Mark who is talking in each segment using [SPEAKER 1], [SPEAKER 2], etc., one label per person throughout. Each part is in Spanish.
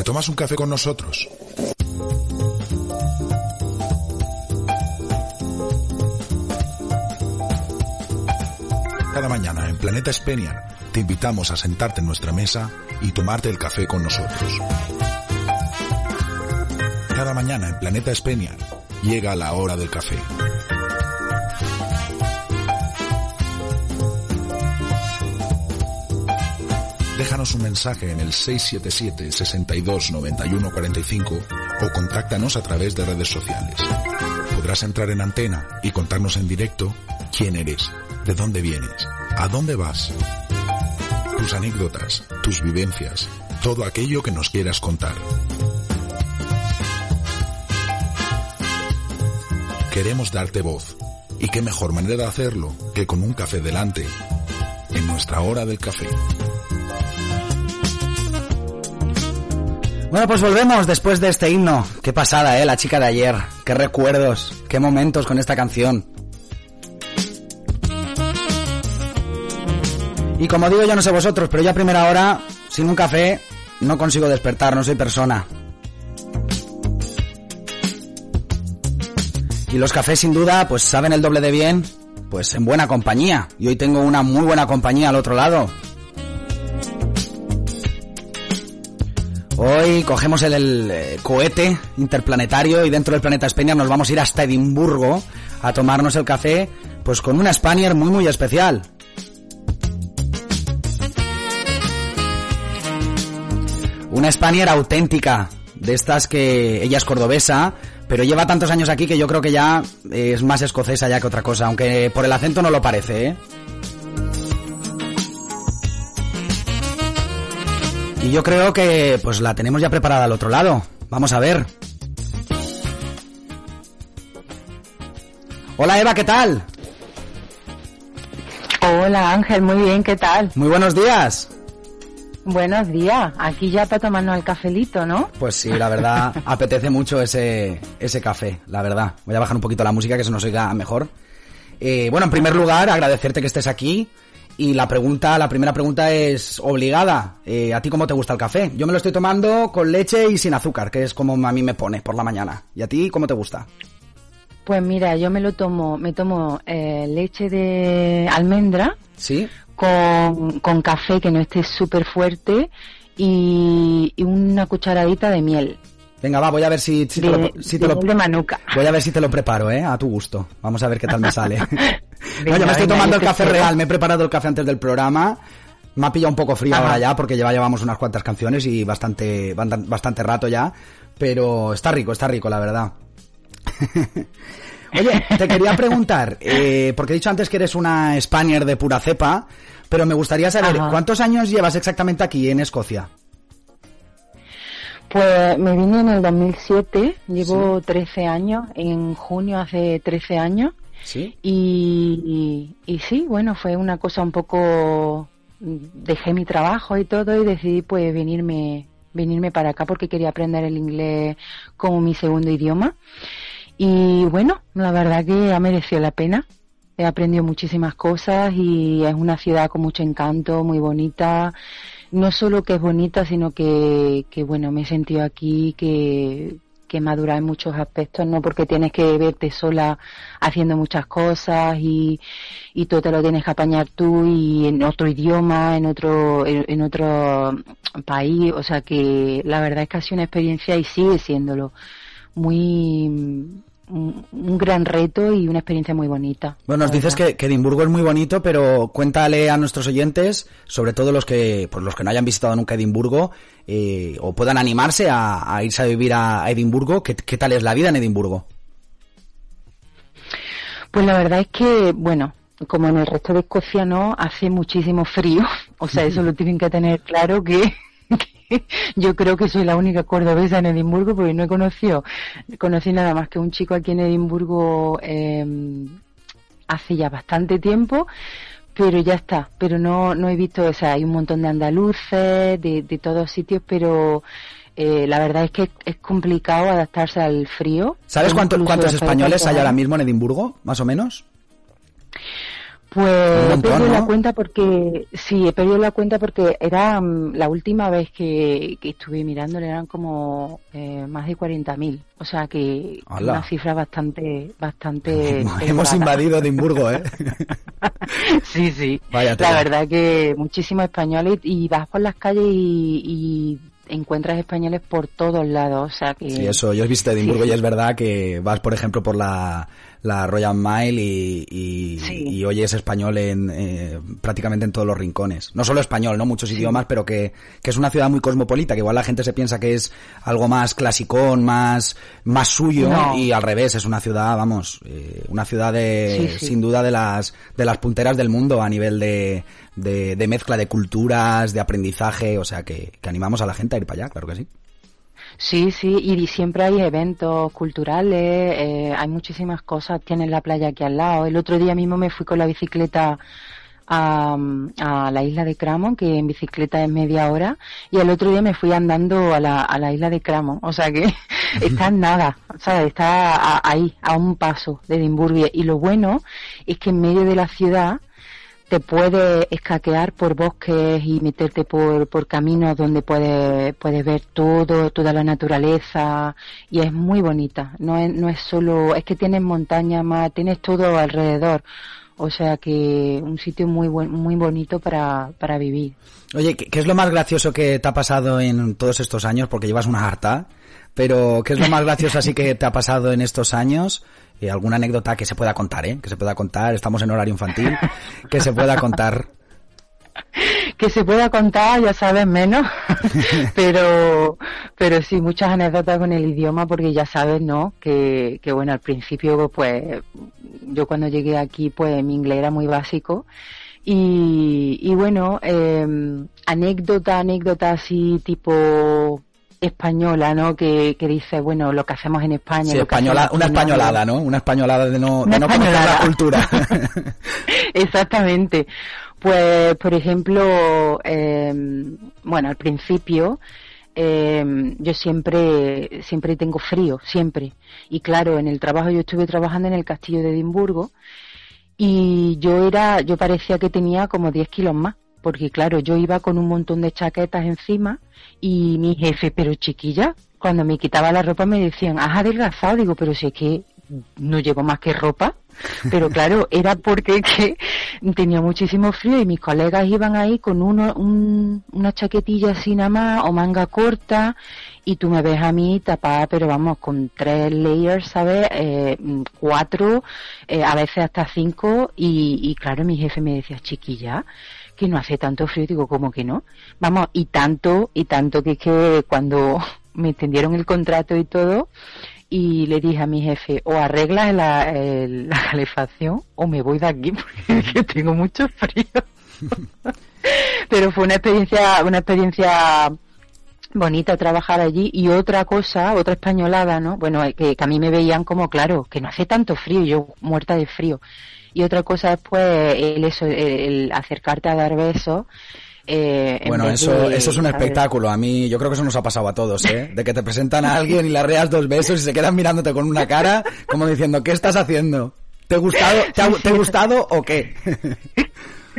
[SPEAKER 1] ¿Te tomas un café con nosotros? Cada mañana en Planeta Speniar te invitamos a sentarte en nuestra mesa y tomarte el café con nosotros. Cada mañana en Planeta Speniar llega la hora del café. Déjanos un mensaje en el 677 62 91 45 o contáctanos a través de redes sociales. Podrás entrar en antena y contarnos en directo quién eres, de dónde vienes, a dónde vas, tus anécdotas, tus vivencias, todo aquello que nos quieras contar. Queremos darte voz. Y qué mejor manera de hacerlo que con un café delante en nuestra hora del café.
[SPEAKER 2] Bueno, pues volvemos después de este himno. Qué pasada, ¿eh? La chica de ayer. Qué recuerdos, qué momentos con esta canción. Y como digo, yo no sé vosotros, pero yo a primera hora, sin un café, no consigo despertar, no soy persona. Y los cafés sin duda, pues saben el doble de bien, pues en buena compañía. Y hoy tengo una muy buena compañía al otro lado. Hoy cogemos el, eh, cohete interplanetario y dentro del planeta Spanier nos vamos a ir hasta Edimburgo a tomarnos el café, pues con una Spanier muy muy especial. Una Spanier auténtica, de estas que ella es cordobesa, pero lleva tantos años aquí que yo creo que ya es más escocesa ya que otra cosa, aunque por el acento no lo parece, ¿eh? Y yo creo que pues la tenemos ya preparada al otro lado. Vamos a ver. Hola Eva, ¿qué tal?
[SPEAKER 3] Hola Ángel, muy bien, ¿qué tal?
[SPEAKER 2] Muy buenos días.
[SPEAKER 3] Buenos días, aquí ya para tomarnos el cafelito, ¿no?
[SPEAKER 2] Pues sí, la verdad, apetece mucho ese, ese café, la verdad. Voy a bajar un poquito la música que se nos oiga mejor. Eh, bueno, en primer lugar, agradecerte que estés aquí. Y la pregunta, la primera pregunta es obligada. Eh, ¿A ti cómo te gusta el café? Yo me lo estoy tomando con leche y sin azúcar, que es como a mí me pone por la mañana. ¿Y a ti cómo te gusta?
[SPEAKER 3] Pues mira, yo me lo tomo, me tomo eh, leche de almendra.
[SPEAKER 2] Sí.
[SPEAKER 3] Con, con café que no esté súper fuerte y, y, una cucharadita de miel.
[SPEAKER 2] Venga, va, voy a ver si, si
[SPEAKER 3] de,
[SPEAKER 2] te lo, si te voy a ver si te lo preparo, eh, a tu gusto. Vamos a ver qué tal me sale.
[SPEAKER 3] Venga,
[SPEAKER 2] Oye, me estoy tomando
[SPEAKER 3] yo
[SPEAKER 2] el café real, me he preparado el café antes del programa. Me ha pillado un poco frío
[SPEAKER 3] Ajá.
[SPEAKER 2] ahora ya porque ya llevamos unas cuantas canciones y bastante bastante rato ya, pero está rico, está rico, la verdad. Oye, te quería preguntar, eh, porque he dicho antes que eres una Spaniard de pura cepa, pero me gustaría saber,
[SPEAKER 3] Ajá.
[SPEAKER 2] ¿cuántos años llevas exactamente aquí en Escocia?
[SPEAKER 3] Pues me vine en el 2007, llevo 13 años, en junio hace 13 años.
[SPEAKER 2] ¿Sí?
[SPEAKER 3] Y, y, y sí, bueno, fue una cosa un poco... Dejé mi trabajo y todo y decidí pues venirme, venirme para acá porque quería aprender el inglés como mi segundo idioma. Y bueno, la verdad que ha merecido la pena. He aprendido muchísimas cosas y es una ciudad con mucho encanto, muy bonita. No solo que es bonita, sino que, que bueno, me he sentido aquí que, que madura en muchos aspectos, ¿no? Porque tienes que verte sola haciendo muchas cosas y, y todo te lo tienes que apañar tú y en otro idioma, en otro, en, en otro país. O sea que la verdad es que ha sido una experiencia y sigue siéndolo. Muy, un, un gran reto y una experiencia muy bonita.
[SPEAKER 2] Bueno, nos dices que, que Edimburgo es muy bonito, pero cuéntale a nuestros oyentes, sobre todo los que, pues los que no hayan visitado nunca Edimburgo, eh, o puedan animarse a, a irse a vivir a, Edimburgo, ¿qué, ¿qué tal es la vida en Edimburgo?
[SPEAKER 3] Pues la verdad es que, bueno, como en el resto de Escocia no, hace muchísimo frío. O sea, eso lo tienen que tener claro que yo creo que soy la única cordobesa en Edimburgo porque no he conocido, conocí nada más que un chico aquí en Edimburgo eh, hace ya bastante tiempo. Pero ya está, pero no, no he visto, o sea, hay un montón de andaluces, de, de todos sitios, pero eh, la verdad es que es complicado adaptarse al frío.
[SPEAKER 2] ¿Sabes cuánto- cuántos españoles hay ahora mismo en Edimburgo, más o menos?
[SPEAKER 3] Pues he perdido la cuenta porque, sí, he perdido la cuenta porque era mm, la última vez que, que estuve mirándole eran como eh, más de 40.000. O sea que una cifra bastante, bastante.
[SPEAKER 2] Hemos invadido Edimburgo, ¿eh?
[SPEAKER 3] sí, sí. la verdad que muchísimos españoles y vas por las calles y encuentras españoles por todos lados, o sea que...
[SPEAKER 2] Sí, eso, yo he visto Edimburgo y es verdad que vas, por ejemplo, por la, la Royal Mile y, y, oyes español en eh, prácticamente en todos los rincones. No solo español, ¿no? Muchos idiomas, pero que, que, es una ciudad muy cosmopolita, que igual la gente se piensa que es algo más clasicón, más, más suyo, y al revés, es una ciudad, vamos, eh, una ciudad de, sin duda de las, de las punteras del mundo a nivel de, de, de mezcla de culturas, de aprendizaje, o sea que, que animamos a la gente a ir para allá, claro que sí.
[SPEAKER 3] Sí, sí, y siempre hay eventos culturales, eh, hay muchísimas cosas, tienen la playa aquí al lado. El otro día mismo me fui con la bicicleta a, a, la isla de Cramon, que en bicicleta es media hora, y el otro día me fui andando a la, a la isla de Cramon, o sea que está en nada, ¿sabes? Está ahí, a un paso de Edimburgo. Y lo bueno es que en medio de la ciudad te puedes escaquear por bosques y meterte por, por caminos donde puedes, puedes ver todo, toda la naturaleza y es muy bonita. No es, no es solo, es que tienes montaña más, tienes todo alrededor. O sea que un sitio muy buen, muy bonito para, para vivir.
[SPEAKER 2] Oye, ¿qué, es lo más gracioso que te ha pasado en todos estos años? Porque llevas una harta, pero ¿qué es lo más gracioso así que te ha pasado en estos años? Eh, alguna anécdota que se pueda contar, ¿eh? Que se pueda contar, estamos en horario infantil, que se pueda contar.
[SPEAKER 3] que se pueda contar, ya sabes, menos, pero, pero sí, muchas anécdotas con el idioma, porque ya sabes, ¿no? Que, que bueno, al principio, pues, yo cuando llegué aquí, pues, mi inglés era muy básico, y, y bueno, eh, anécdota, anécdota así tipo española, ¿no? Que, que dice, bueno, lo que hacemos en España.
[SPEAKER 2] Sí, española, una españolada, ¿no? Una españolada de no, de no conocer la cultura.
[SPEAKER 3] Exactamente. Pues, por ejemplo, eh, bueno, al principio, eh, yo siempre, siempre tengo frío, siempre. Y claro, en el trabajo yo estuve trabajando en el castillo de Edimburgo y yo era, yo parecía que tenía como 10 kilos más porque claro, yo iba con un montón de chaquetas encima y mi jefe, pero chiquilla, cuando me quitaba la ropa me decían, has adelgazado, digo, pero si es que no llevo más que ropa, pero claro, era porque que tenía muchísimo frío y mis colegas iban ahí con uno, una chaquetilla así nada más o manga corta y tú me ves a mí tapada, pero vamos, con tres layers, ¿sabes? Eh, cuatro, eh, a veces hasta cinco y, y claro, mi jefe me decía, chiquilla, que no hace tanto frío, digo, ¿cómo que no? Vamos, y tanto, y tanto que es que cuando me extendieron el contrato y todo, y le dije a mi jefe, o arreglas la, la calefacción o me voy de aquí porque tengo mucho frío. Pero fue una experiencia, una experiencia bonita trabajar allí y otra cosa, otra españolada, ¿no? Bueno, que, que a mí me veían como, claro, que no hace tanto frío, yo muerta de frío y otra cosa es pues el, eso, el, acercarte a dar besos.
[SPEAKER 2] Eh, bueno, eso, eso es un espectáculo. A mí, yo creo que eso nos ha pasado a todos, ¿eh? De que te presentan a alguien y le reas dos besos y se quedan mirándote con una cara como diciendo, ¿qué estás haciendo? ¿Te, gustado, te, ha, ¿te ha gustado o qué?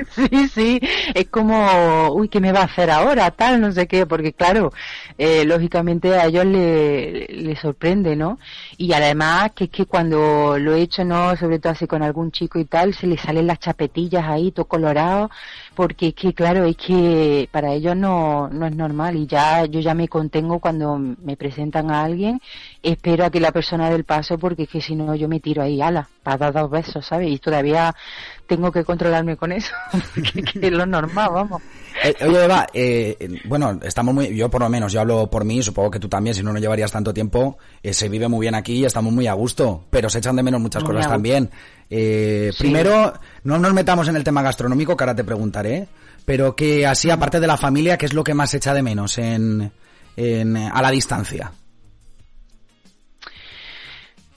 [SPEAKER 3] Sí, sí, es como, uy, ¿qué me va a hacer ahora? Tal, no sé qué, porque claro, eh, lógicamente a ellos le, le, sorprende, ¿no? Y además que es que cuando lo he hecho, ¿no? Sobre todo así con algún chico y tal, se le salen las chapetillas ahí, todo colorado, porque es que, claro, es que para ellos no, no es normal y ya, yo ya me contengo cuando me presentan a alguien, espero a que la persona del paso, porque es que si no yo me tiro ahí, ala, para dar dos besos, ¿sabes? Y todavía tengo que controlarme con eso, que, es lo normal, vamos.
[SPEAKER 2] Eh, oye, Eva, eh, bueno, estamos muy, yo por lo menos, yo hablo por mí, supongo que tú también, si no, no llevarías tanto tiempo, eh, se vive muy bien aquí y estamos muy a gusto, pero se echan de menos muchas cosas también. Eh, Primero, no nos metamos en el tema gastronómico, que ahora te preguntaré, pero que así, aparte de la familia, ¿qué es lo que más se echa de menos en, en, a la distancia?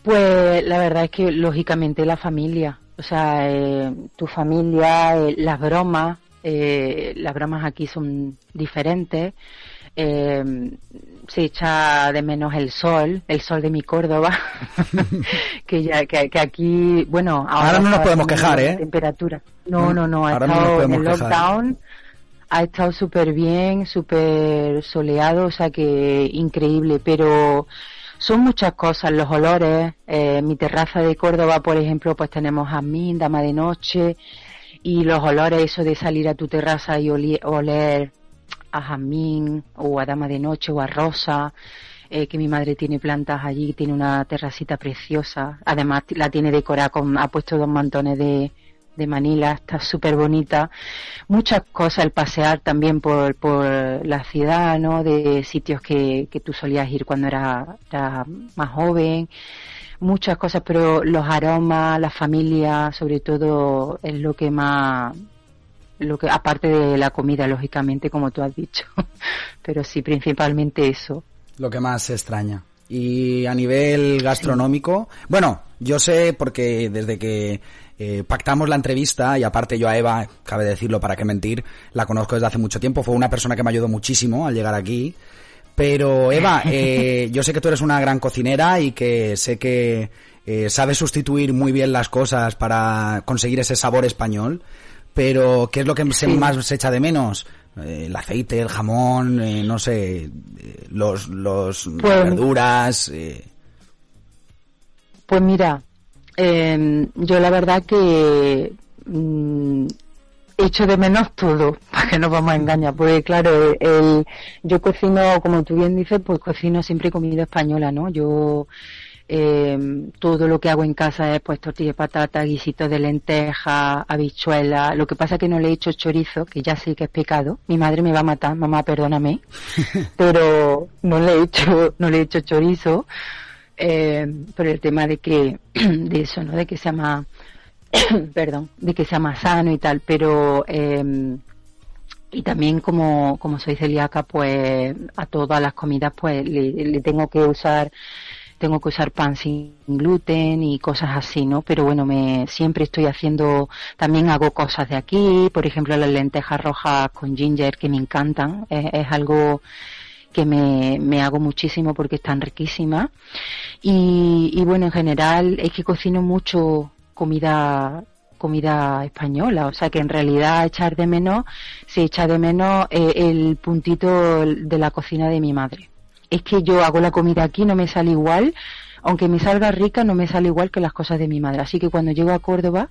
[SPEAKER 3] Pues la verdad es que lógicamente la familia, o sea, eh, tu familia, eh, las bromas, eh, las bromas aquí son diferentes. Eh, se echa de menos el sol, el sol de mi Córdoba, que ya que, aquí, bueno,
[SPEAKER 2] ahora, no nos podemos quejar, ¿eh?
[SPEAKER 3] Temperatura. No, no, no, ha estado en el lockdown, ha estado súper bien, súper soleado, o sea que increíble, pero son muchas cosas, los olores, eh, mi terraza de Córdoba, por ejemplo, pues tenemos jazmín, dama de noche, y los olores, eso de salir a tu terraza y oler a jazmín o a dama de noche o a rosa, eh, que mi madre tiene plantas allí, tiene una terracita preciosa, además la tiene decorada con, ha puesto dos mantones de, de Manila, está súper bonita. Muchas cosas, el pasear también por, por la ciudad, ¿no? De sitios que, que tú solías ir cuando eras era más joven muchas cosas, pero los aromas, la familia, sobre todo, es lo que más, lo que, aparte de la comida, lógicamente, como tú has dicho, pero sí, principalmente eso.
[SPEAKER 2] Lo que más se extraña. Y a nivel gastronómico, bueno, yo sé porque desde que eh, pactamos la entrevista y aparte yo a Eva, cabe decirlo para qué mentir, la conozco desde hace mucho tiempo, fue una persona que me ayudó muchísimo al llegar aquí pero Eva, eh, yo sé que tú eres una gran cocinera y que sé que eh, sabes sustituir muy bien las cosas para conseguir ese sabor español. Pero, ¿qué es lo que más se echa de menos? El aceite, el jamón, no sé, los, los pues, verduras.
[SPEAKER 3] Pues mira, em, yo la verdad que mm, echo de menos todo, para que no vamos a engañar, porque claro, el, yo cocino, como tú bien dices, pues cocino siempre comida española, ¿no? Yo eh, todo lo que hago en casa es pues tortilla de patata, guisito de lenteja, habichuela. Lo que pasa es que no le he hecho chorizo, que ya sé que es pecado. Mi madre me va a matar, mamá, perdóname, pero no le he hecho, no le he hecho chorizo. Eh, por el tema de que, de eso, ¿no? De que se llama perdón, de que sea más sano y tal, pero em, y también como, como soy celíaca, pues a todas las comidas pues le, tengo que usar tengo que usar pan sin gluten y cosas así, ¿no? Pero bueno, me siempre estoy haciendo, también hago cosas de aquí, por ejemplo las lentejas rojas con ginger que me encantan, es, es algo que me, me, hago muchísimo porque están riquísimas. Y, y bueno, en general es que cocino mucho comida comida española, o sea que en realidad echar de menos se echa de menos eh, el puntito de la cocina de mi madre. Es que yo hago la comida aquí, no me sale igual, aunque me salga rica, no me sale igual que las cosas de mi madre. Así que cuando llego a Córdoba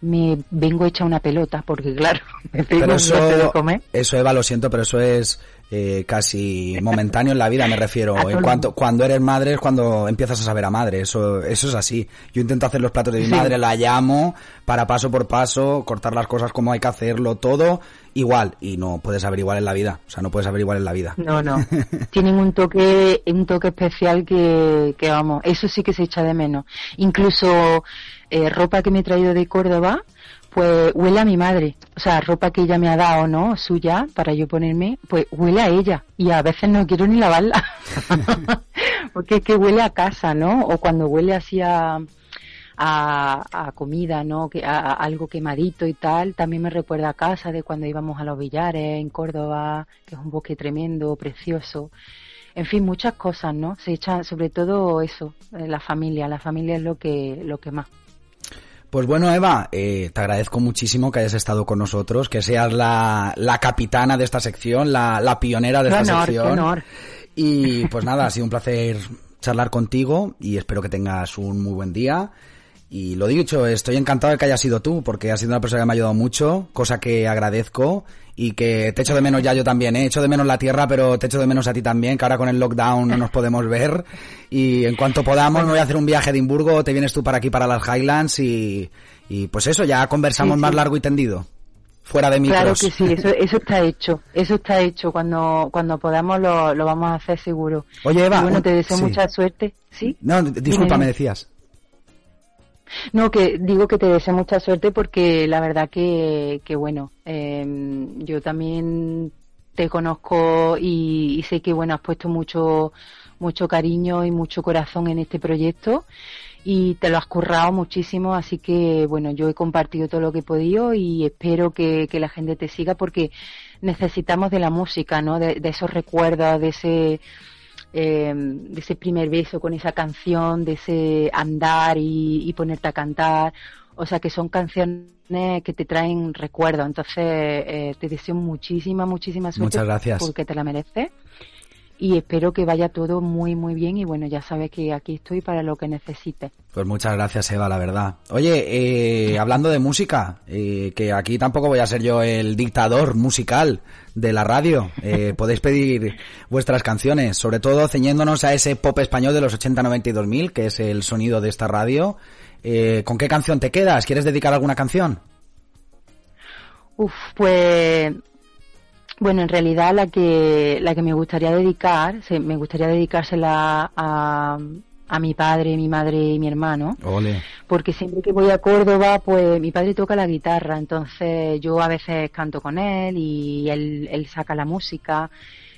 [SPEAKER 3] me vengo hecha una pelota, porque claro, me pego
[SPEAKER 2] eso,
[SPEAKER 3] de comer.
[SPEAKER 2] Eso Eva, lo siento, pero eso es eh, casi momentáneo en la vida, me refiero. En cuanto, cuando eres madre es cuando empiezas a saber a madre, eso, eso es así. Yo intento hacer los platos de mi madre, la llamo para paso por paso, cortar las cosas como hay que hacerlo, todo igual, y no puedes saber igual en la vida, o sea, no puedes saber igual en la vida.
[SPEAKER 3] No, no, tienen un toque, un toque especial que, que vamos, eso sí que se echa de menos. Incluso eh, ropa que me he traído de Córdoba, pues huele a mi madre. O sea, ropa que ella me ha dado, ¿no? Suya, para yo ponerme, pues huele a ella. Y a veces no quiero ni lavarla. Porque es que huele a casa, ¿no? O cuando huele así a, a, comida, ¿no? Que, a, algo quemadito y tal, también me recuerda a casa de cuando íbamos a los billares en Córdoba, que es un bosque tremendo, precioso. En fin, muchas cosas, ¿no? Se echa sobre todo eso, eh, la familia. La familia es lo que, lo que más.
[SPEAKER 2] Pues bueno, Eva, eh, te agradezco muchísimo que hayas estado con nosotros, que seas la, la capitana de esta sección, la, la pionera de esta sección. Qué honor. Y pues nada, ha sido un placer charlar contigo y espero que tengas un muy buen día. Y lo dicho, estoy encantado de que hayas sido tú, porque has sido una persona que me ha ayudado mucho, cosa que agradezco y que te echo de menos ya yo también, ¿eh? echo de menos la tierra, pero te echo de menos a ti también, que ahora con el lockdown no nos podemos ver. Y en cuanto podamos me voy a hacer un viaje a Edimburgo, te vienes tú para aquí, para las Highlands y, y pues eso, ya conversamos más largo y tendido. Fuera de micros.
[SPEAKER 3] Claro que sí, eso, eso está hecho, eso está hecho. Cuando, cuando podamos lo, lo vamos a hacer seguro.
[SPEAKER 2] Oye Eva.
[SPEAKER 3] bueno, te deseo mucha suerte. ¿Sí?
[SPEAKER 2] No, disculpa, me decías.
[SPEAKER 3] No, que digo que te deseo mucha suerte porque la verdad que, que bueno, em, yo también te conozco y, sé que bueno has puesto mucho mucho cariño y mucho corazón en este proyecto y te lo has currado muchísimo, así que bueno, yo he compartido todo lo que he podido y espero que, que la gente te siga porque necesitamos de la música, ¿no? De, de esos recuerdos, de ese eh, de ese primer beso con esa canción, de ese andar y, ponerte a cantar. O sea que son canciones que te traen recuerdos. Entonces eh, te deseo muchísima, muchísima suerte.
[SPEAKER 2] Muchas gracias.
[SPEAKER 3] Porque te la mereces y espero que vaya todo muy muy bien y bueno ya sabes que aquí estoy para lo que necesites.
[SPEAKER 2] Pues muchas gracias Eva la verdad. Oye eh, hablando de música eh, que aquí tampoco voy a ser yo el dictador musical de la radio eh, podéis pedir vuestras canciones sobre todo ceñéndonos a ese pop español de los 80 90 y 2000 que es el sonido de esta radio. Con qué canción te quedas quieres dedicar alguna canción
[SPEAKER 3] Uf, pues bueno, en realidad la que, la que me gustaría dedicar, me gustaría dedicársela a, a mi padre, mi madre y mi hermano. Porque siempre que voy a Córdoba, pues mi padre toca la guitarra, entonces yo a veces canto con él y él, él saca la música.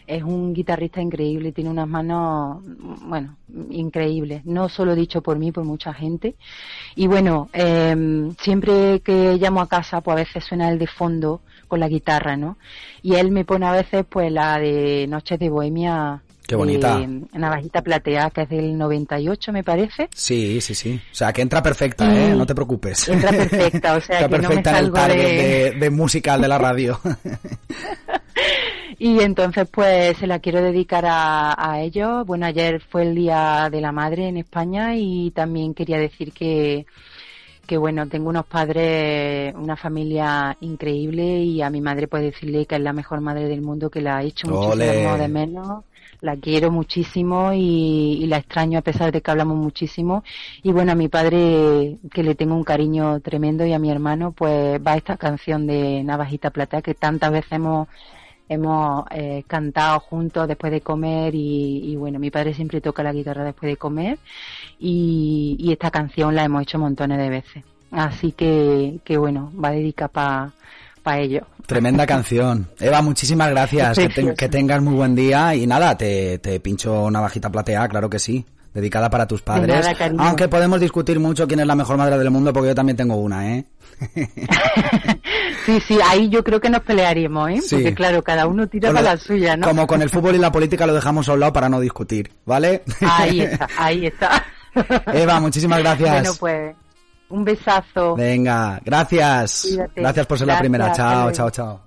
[SPEAKER 3] Es un guitarrista increíble, tiene unas manos, bueno, increíbles. No solo dicho por mí, por mucha gente. Y bueno, eh, siempre que llamo a casa, pues a veces suena el de fondo con la guitarra, ¿no? Y él me pone a veces pues la de Noches de Bohemia
[SPEAKER 2] Qué bonita.
[SPEAKER 3] Navajita Platea, que es del 98, me parece.
[SPEAKER 2] Sí, sí, sí. O sea, que entra perfecta, ¿eh? No te preocupes.
[SPEAKER 3] Entra perfecta, o sea,
[SPEAKER 2] que perfecta
[SPEAKER 3] no
[SPEAKER 2] me salgo en el de... de, de musical de la radio.
[SPEAKER 3] y entonces, pues, se la quiero dedicar a, a ellos. Bueno, ayer fue el Día de la Madre en España y también quería decir que que bueno, tengo unos padres, una familia increíble y a mi madre puedo decirle que es la mejor madre del mundo, que la ha hecho muchísimo de menos. La quiero muchísimo y, la extraño a pesar de que hablamos muchísimo. Y bueno, a mi padre, que le tengo un cariño tremendo, y a mi hermano, pues va esta canción de Navajita Plata que tantas veces hemos hemos eh, cantado juntos después de comer y, bueno, mi padre siempre toca la guitarra después de comer y, esta canción la hemos hecho montones de veces. Así que, que bueno, va dedicada para pa ello.
[SPEAKER 2] Tremenda canción. Eva, muchísimas gracias. Que, tengas muy buen día y nada, te, te pincho una bajita plateada, claro que sí dedicada para tus padres. Aunque podemos discutir mucho quién es la mejor madre del mundo, porque yo también tengo una, ¿eh?
[SPEAKER 3] sí, sí, ahí yo creo que nos pelearíamos, ¿eh? Porque claro, cada uno tira para la suya, ¿no?
[SPEAKER 2] Como con el fútbol y la política lo dejamos a un lado para no discutir, ¿vale?
[SPEAKER 3] Ahí está, ahí está.
[SPEAKER 2] Eva, muchísimas gracias.
[SPEAKER 3] Bueno, pues un besazo.
[SPEAKER 2] Venga, gracias. Gracias por ser la primera. Chao, chao, chao.